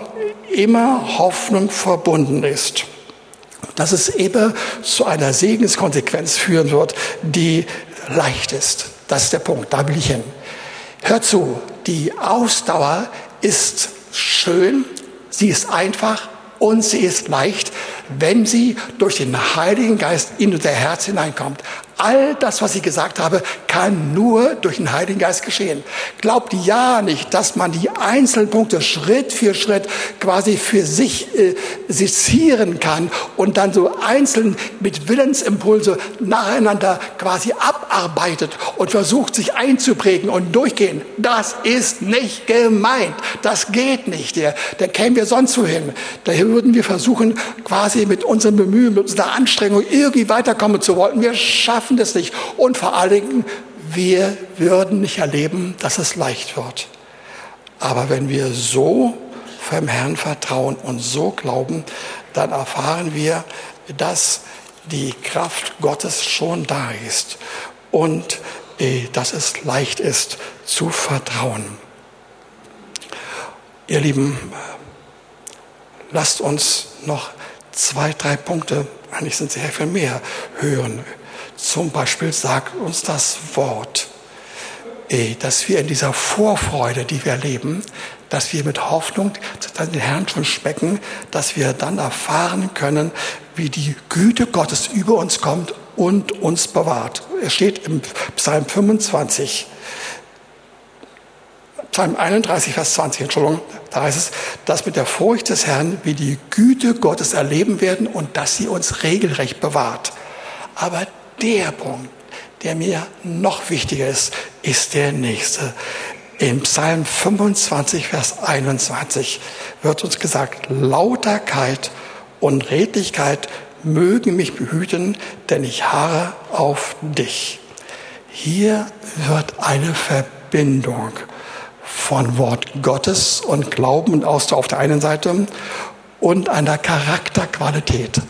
immer Hoffnung verbunden ist dass es eben zu einer Segenskonsequenz führen wird, die leicht ist. Das ist der Punkt, da will ich hin. Hör zu, die Ausdauer ist schön, sie ist einfach und sie ist leicht, wenn sie durch den Heiligen Geist in unser Herz hineinkommt. All das, was ich gesagt habe, kann nur durch den Heiligen Geist geschehen. Glaubt ja nicht, dass man die einzelnen Punkte Schritt für Schritt quasi für sich äh, sezieren kann und dann so einzeln mit Willensimpulse nacheinander quasi abarbeitet und versucht, sich einzuprägen und durchgehen. Das ist nicht gemeint. Das geht nicht. Da kämen wir sonst wohin. Daher würden wir versuchen, quasi mit unserem Bemühen, mit unserer Anstrengung irgendwie weiterkommen zu wollen. Wir schaffen schaffen das nicht. Und vor allen Dingen, wir würden nicht erleben, dass es leicht wird. Aber wenn wir so vom Herrn vertrauen und so glauben, dann erfahren wir, dass die Kraft Gottes schon da ist und äh, dass es leicht ist zu vertrauen. Ihr Lieben, lasst uns noch zwei, drei Punkte, eigentlich sind es sehr viel mehr, hören zum Beispiel sagt uns das Wort, eh, dass wir in dieser Vorfreude, die wir erleben, dass wir mit Hoffnung den Herrn schon schmecken, dass wir dann erfahren können, wie die Güte Gottes über uns kommt und uns bewahrt. Es steht im Psalm 25, Psalm 31, Vers 20, Entschuldigung, da heißt es, dass mit der Furcht des Herrn wir die Güte Gottes erleben werden und dass sie uns regelrecht bewahrt. Aber der Punkt, der mir noch wichtiger ist, ist der nächste. Im Psalm 25, Vers 21 wird uns gesagt, Lauterkeit und Redlichkeit mögen mich behüten, denn ich harre auf dich. Hier wird eine Verbindung von Wort Gottes und Glauben und Ausdauer auf der einen Seite und einer Charakterqualität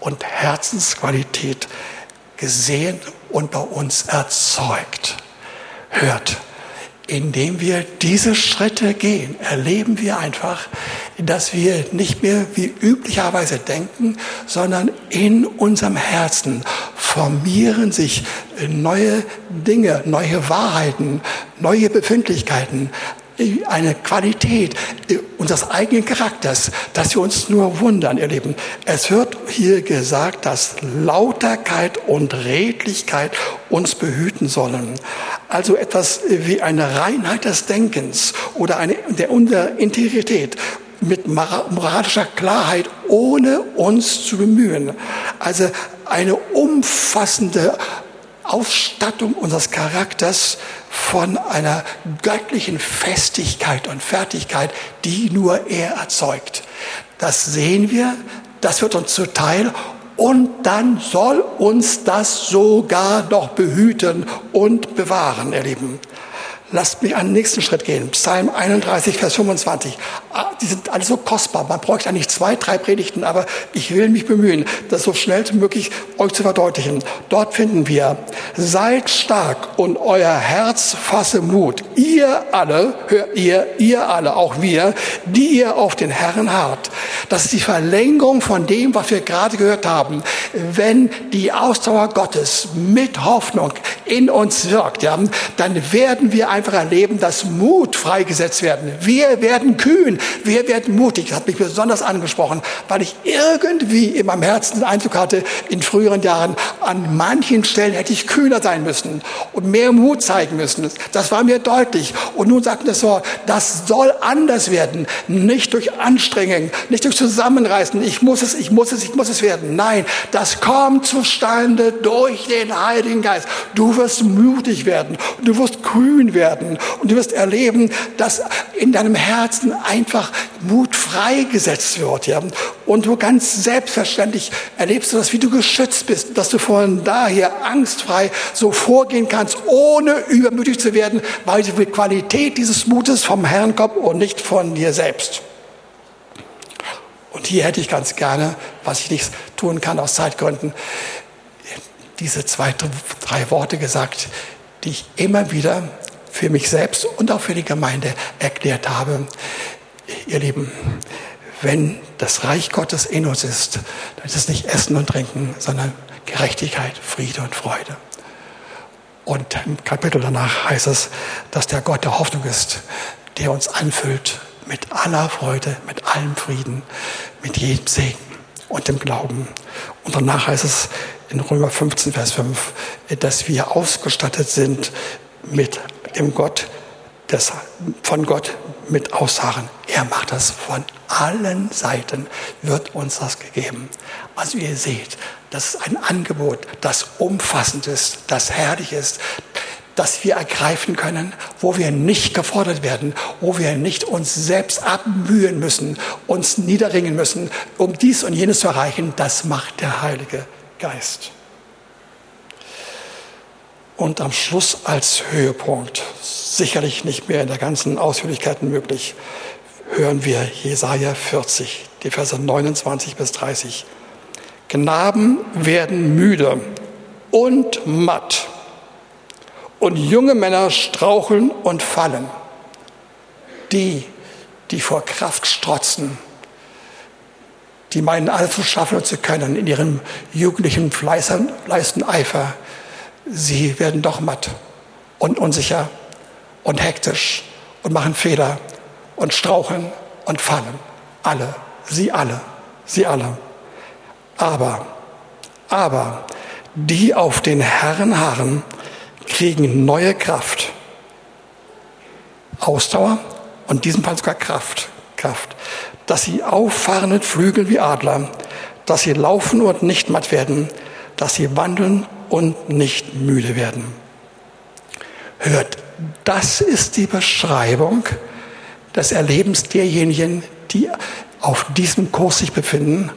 und Herzensqualität gesehen und bei uns erzeugt. Hört, indem wir diese Schritte gehen, erleben wir einfach, dass wir nicht mehr wie üblicherweise denken, sondern in unserem Herzen formieren sich neue Dinge, neue Wahrheiten, neue Befindlichkeiten, eine Qualität unseres eigenen Charakters, dass wir uns nur wundern, ihr Lieben. Es wird hier gesagt, dass Lauterkeit und Redlichkeit uns behüten sollen. Also etwas wie eine Reinheit des Denkens oder eine der unserer Integrität mit moralischer Klarheit, ohne uns zu bemühen. Also eine umfassende Ausstattung unseres Charakters von einer göttlichen Festigkeit und Fertigkeit, die nur er erzeugt. Das sehen wir, das wird uns zuteil und dann soll uns das sogar noch behüten und bewahren, ihr Lieben. Lasst mich einen nächsten Schritt gehen. Psalm 31, Vers 25. Ah, die sind alle so kostbar. Man bräuchte eigentlich zwei, drei Predigten, aber ich will mich bemühen, das so schnell wie möglich euch zu verdeutlichen. Dort finden wir, seid stark und euer Herz fasse Mut. Ihr alle, hört ihr, ihr alle, auch wir, die ihr auf den Herrn harrt. Das ist die Verlängerung von dem, was wir gerade gehört haben. Wenn die Ausdauer Gottes mit Hoffnung in uns wirkt, ja, dann werden wir einfach erleben, dass Mut freigesetzt werden. Wir werden kühn, wir werden mutig. Das hat mich besonders angesprochen, weil ich irgendwie in meinem Herzen den Eindruck hatte, in früheren Jahren, an manchen Stellen hätte ich kühner sein müssen und mehr Mut zeigen müssen. Das war mir deutlich. Und nun sagt das Wort, das soll anders werden. Nicht durch Anstrengung, nicht durch Zusammenreißen. Ich muss es, ich muss es, ich muss es werden. Nein, das kommt zustande durch den Heiligen Geist. Du wirst mutig werden. Du wirst kühn werden werden. Und du wirst erleben, dass in deinem Herzen einfach Mut freigesetzt wird. Ja? Und du ganz selbstverständlich erlebst du das, wie du geschützt bist, dass du von daher angstfrei so vorgehen kannst, ohne übermütig zu werden, weil die Qualität dieses Mutes vom Herrn kommt und nicht von dir selbst. Und hier hätte ich ganz gerne, was ich nicht tun kann aus Zeitgründen, diese zwei, drei Worte gesagt, die ich immer wieder für mich selbst und auch für die Gemeinde erklärt habe. Ihr Lieben, wenn das Reich Gottes in uns ist, dann ist es nicht Essen und Trinken, sondern Gerechtigkeit, Friede und Freude. Und im Kapitel danach heißt es, dass der Gott der Hoffnung ist, der uns anfüllt mit aller Freude, mit allem Frieden, mit jedem Segen und dem Glauben. Und danach heißt es in Römer 15, Vers 5, dass wir ausgestattet sind mit dem Gott, des, von Gott mit Aussagen. Er macht das von allen Seiten, wird uns das gegeben. Also ihr seht, das ist ein Angebot, das umfassend ist, das herrlich ist, das wir ergreifen können, wo wir nicht gefordert werden, wo wir nicht uns selbst abmühen müssen, uns niederringen müssen, um dies und jenes zu erreichen. Das macht der Heilige Geist. Und am Schluss als Höhepunkt, sicherlich nicht mehr in der ganzen Ausführlichkeit möglich, hören wir Jesaja 40, die Verse 29 bis 30. Knaben werden müde und matt und junge Männer straucheln und fallen. Die, die vor Kraft strotzen, die meinen, alles zu schaffen zu können in ihrem jugendlichen Fleißen, Eifer, sie werden doch matt und unsicher und hektisch und machen Fehler und straucheln und fallen. Alle, sie alle, sie alle. Aber, aber, die auf den Herrn harren, kriegen neue Kraft. Ausdauer und in diesem Fall sogar Kraft. Kraft. Dass sie auffahren mit Flügeln wie Adler, dass sie laufen und nicht matt werden, dass sie wandeln und nicht müde werden. Hört, das ist die Beschreibung des Erlebens derjenigen, die auf diesem Kurs sich befinden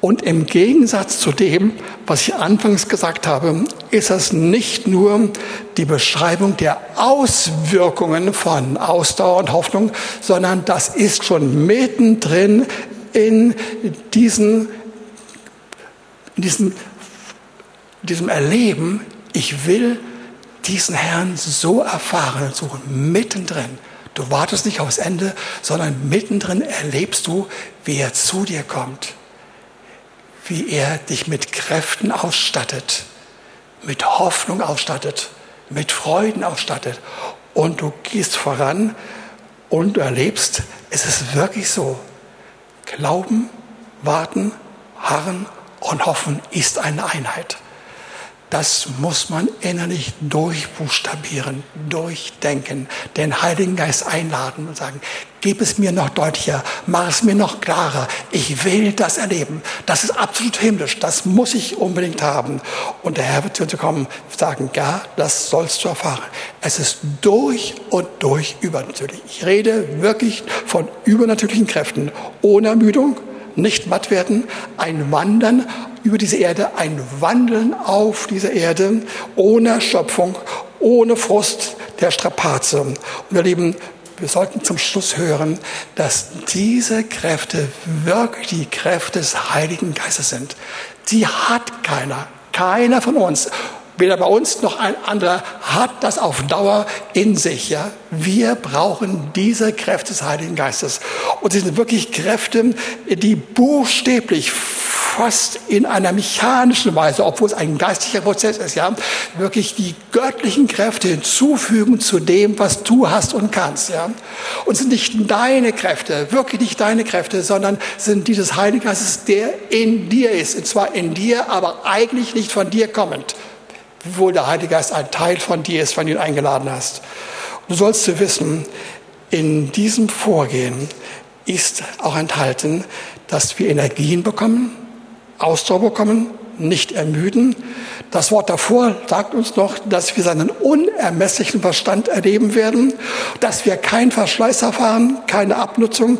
und im Gegensatz zu dem, was ich anfangs gesagt habe, ist es nicht nur die Beschreibung der Auswirkungen von Ausdauer und Hoffnung, sondern das ist schon mittendrin in diesen, in diesen, diesem Erleben. Ich will diesen Herrn so erfahren, so mittendrin. Du wartest nicht aufs Ende, sondern mittendrin erlebst du, wie er zu dir kommt wie er dich mit Kräften ausstattet, mit Hoffnung ausstattet, mit Freuden ausstattet. Und du gehst voran und du erlebst, es ist wirklich so. Glauben, warten, harren und hoffen ist eine Einheit. Das muss man innerlich durchbuchstabieren, durchdenken, den Heiligen Geist einladen und sagen, gib es mir noch deutlicher, mach es mir noch klarer. Ich will das erleben. Das ist absolut himmlisch. Das muss ich unbedingt haben. Und der Herr wird zu uns kommen und sagen, ja, das sollst du erfahren. Es ist durch und durch übernatürlich. Ich rede wirklich von übernatürlichen Kräften, ohne Ermüdung, nicht matt werden, ein Wandern über diese Erde, ein Wandeln auf dieser Erde ohne Erschöpfung, ohne Frust der Strapaze. Und wir lieben, wir sollten zum Schluss hören, dass diese Kräfte wirklich die Kräfte des Heiligen Geistes sind. Die hat keiner, keiner von uns weder bei uns noch ein anderer hat das auf Dauer in sich. Ja? Wir brauchen diese Kräfte des Heiligen Geistes. Und sie sind wirklich Kräfte, die buchstäblich fast in einer mechanischen Weise, obwohl es ein geistlicher Prozess ist, ja, wirklich die göttlichen Kräfte hinzufügen zu dem, was du hast und kannst, ja. Und sind nicht deine Kräfte, wirklich nicht deine Kräfte, sondern sind dieses Heilige Geistes, der in dir ist, und zwar in dir, aber eigentlich nicht von dir kommend wohl der Heilige Geist ein Teil von dir ist, wenn du ihn eingeladen hast. du sollst du wissen, in diesem Vorgehen ist auch enthalten, dass wir Energien bekommen, Ausdauer bekommen, nicht ermüden. Das Wort davor sagt uns noch, dass wir seinen unermesslichen Verstand erleben werden, dass wir keinen Verschleiß erfahren, keine Abnutzung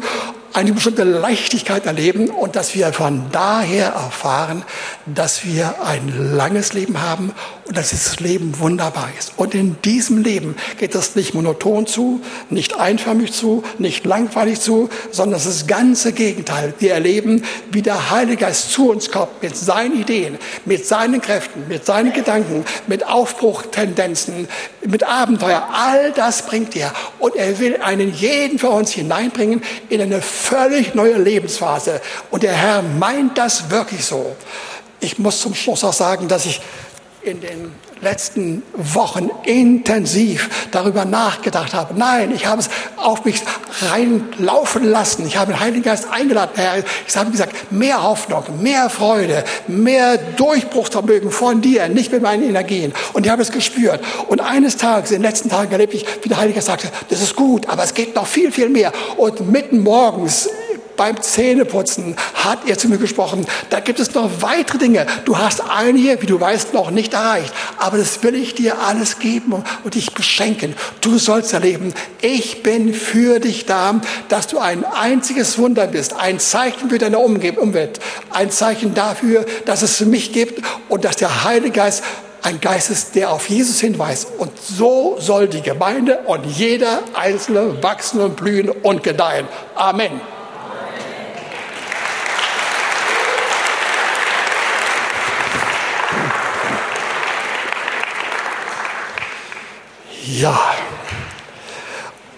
eine bestimmte Leichtigkeit erleben und dass wir von daher erfahren, dass wir ein langes Leben haben und dass dieses Leben wunderbar ist. Und in diesem Leben geht es nicht monoton zu, nicht einförmig zu, nicht langweilig zu, sondern es ist das ganze Gegenteil. Wir erleben, wie der Heilige Geist zu uns kommt mit seinen Ideen, mit seinen Kräften, mit seinen Gedanken, mit Aufbruchtendenzen, mit Abenteuer. All das bringt er. Und er will einen jeden für uns hineinbringen in eine völlig neue Lebensphase. Und der Herr meint das wirklich so. Ich muss zum Schluss auch sagen, dass ich in den letzten Wochen intensiv darüber nachgedacht habe. Nein, ich habe es auf mich reinlaufen lassen. Ich habe den Heiligen Geist eingeladen. Ich habe gesagt, mehr Hoffnung, mehr Freude, mehr Durchbruchsvermögen von dir, nicht mit meinen Energien. Und ich habe es gespürt. Und eines Tages, in den letzten Tagen erlebte ich, wie der Heilige Geist sagte, das ist gut, aber es geht noch viel, viel mehr. Und mitten morgens beim Zähneputzen hat er zu mir gesprochen. Da gibt es noch weitere Dinge. Du hast einige, wie du weißt, noch nicht erreicht. Aber das will ich dir alles geben und dich beschenken. Du sollst erleben, ich bin für dich da, dass du ein einziges Wunder bist. Ein Zeichen für deine Umwelt. Ein Zeichen dafür, dass es mich gibt und dass der Heilige Geist ein Geist ist, der auf Jesus hinweist. Und so soll die Gemeinde und jeder Einzelne wachsen und blühen und gedeihen. Amen. Ja,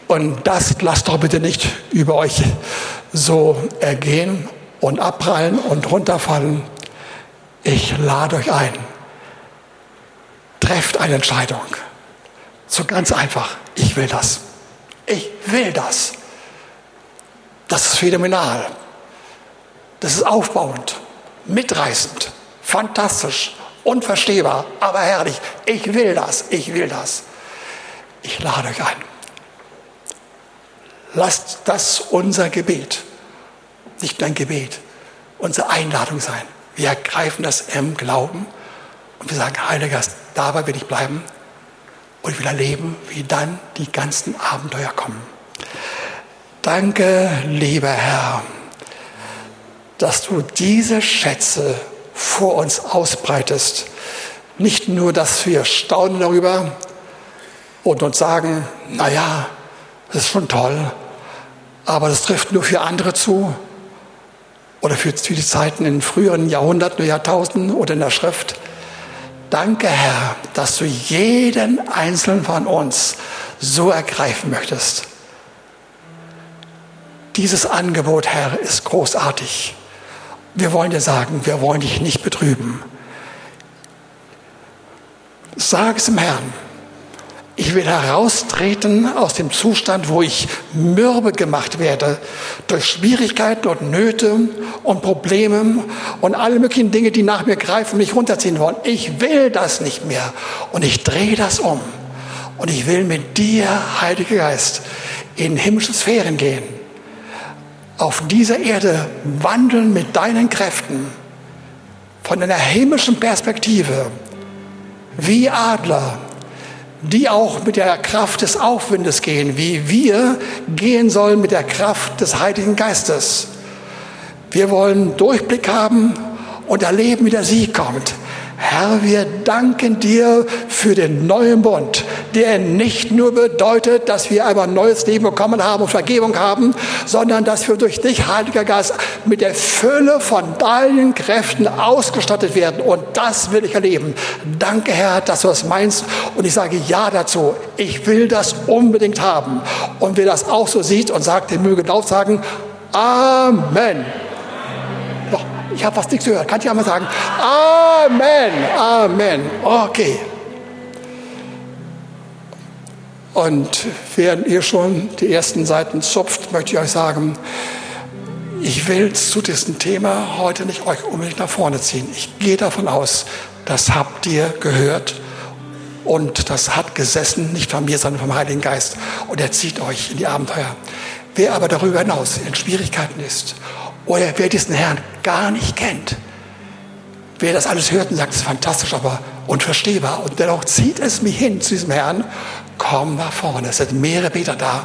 und das lasst doch bitte nicht über euch so ergehen und abprallen und runterfallen. Ich lade euch ein. Trefft eine Entscheidung. So ganz einfach. Ich will das. Ich will das. Das ist phänomenal. Das ist aufbauend, mitreißend, fantastisch, unverstehbar, aber herrlich. Ich will das. Ich will das. Ich lade euch ein. Lasst das unser Gebet, nicht ein Gebet, unsere Einladung sein. Wir ergreifen das im Glauben und wir sagen, Heiliger Geist, dabei will ich bleiben und ich will erleben, wie dann die ganzen Abenteuer kommen. Danke, lieber Herr, dass du diese Schätze vor uns ausbreitest. Nicht nur, dass wir staunen darüber, und uns sagen, naja, das ist schon toll, aber das trifft nur für andere zu oder für, die Zeiten in früheren Jahrhunderten, Jahrtausenden oder in der Schrift. Danke, Herr, dass du jeden einzelnen von uns so ergreifen möchtest. Dieses Angebot, Herr, ist großartig. Wir wollen dir sagen, wir wollen dich nicht betrüben. Sag es dem Herrn. Ich will heraustreten aus dem Zustand, wo ich mürbe gemacht werde durch Schwierigkeiten und Nöte und Probleme und alle möglichen Dinge, die nach mir greifen und mich runterziehen wollen. Ich will das nicht mehr und ich drehe das um. Und ich will mit dir, Heiliger Geist, in himmlische Sphären gehen. Auf dieser Erde wandeln mit deinen Kräften von einer himmlischen Perspektive wie Adler die auch mit der Kraft des Aufwindes gehen, wie wir gehen sollen mit der Kraft des Heiligen Geistes. Wir wollen Durchblick haben und erleben, wie der Sieg kommt. Herr, wir danken dir für den neuen Bund, der nicht nur bedeutet, dass wir einmal ein neues Leben bekommen haben und Vergebung haben, sondern dass wir durch dich, Heiliger Geist, mit der Fülle von deinen Kräften ausgestattet werden. Und das will ich erleben. Danke, Herr, dass du das meinst. Und ich sage Ja dazu. Ich will das unbedingt haben. Und wer das auch so sieht und sagt, der möge laut sagen, Amen. Ich habe fast nichts gehört. Kann ich einmal sagen? Amen. Amen. Okay. Und während ihr schon die ersten Seiten zupft, möchte ich euch sagen, ich will zu diesem Thema heute nicht euch unbedingt nach vorne ziehen. Ich gehe davon aus, das habt ihr gehört und das hat gesessen, nicht von mir, sondern vom Heiligen Geist. Und er zieht euch in die Abenteuer. Wer aber darüber hinaus in Schwierigkeiten ist oder wer diesen Herrn gar nicht kennt, wer das alles hört und sagt, es ist fantastisch, aber unverstehbar. Und dennoch zieht es mich hin zu diesem Herrn. Komm nach vorne. Es sind mehrere Beter da,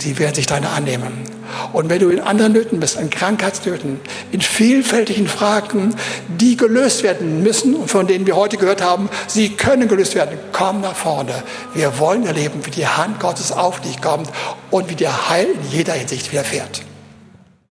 die werden sich deiner annehmen. Und wenn du in anderen Nöten bist, in Krankheitsnöten, in vielfältigen Fragen, die gelöst werden müssen und von denen wir heute gehört haben, sie können gelöst werden, komm nach vorne. Wir wollen erleben, wie die Hand Gottes auf dich kommt und wie der Heil in jeder Hinsicht widerfährt.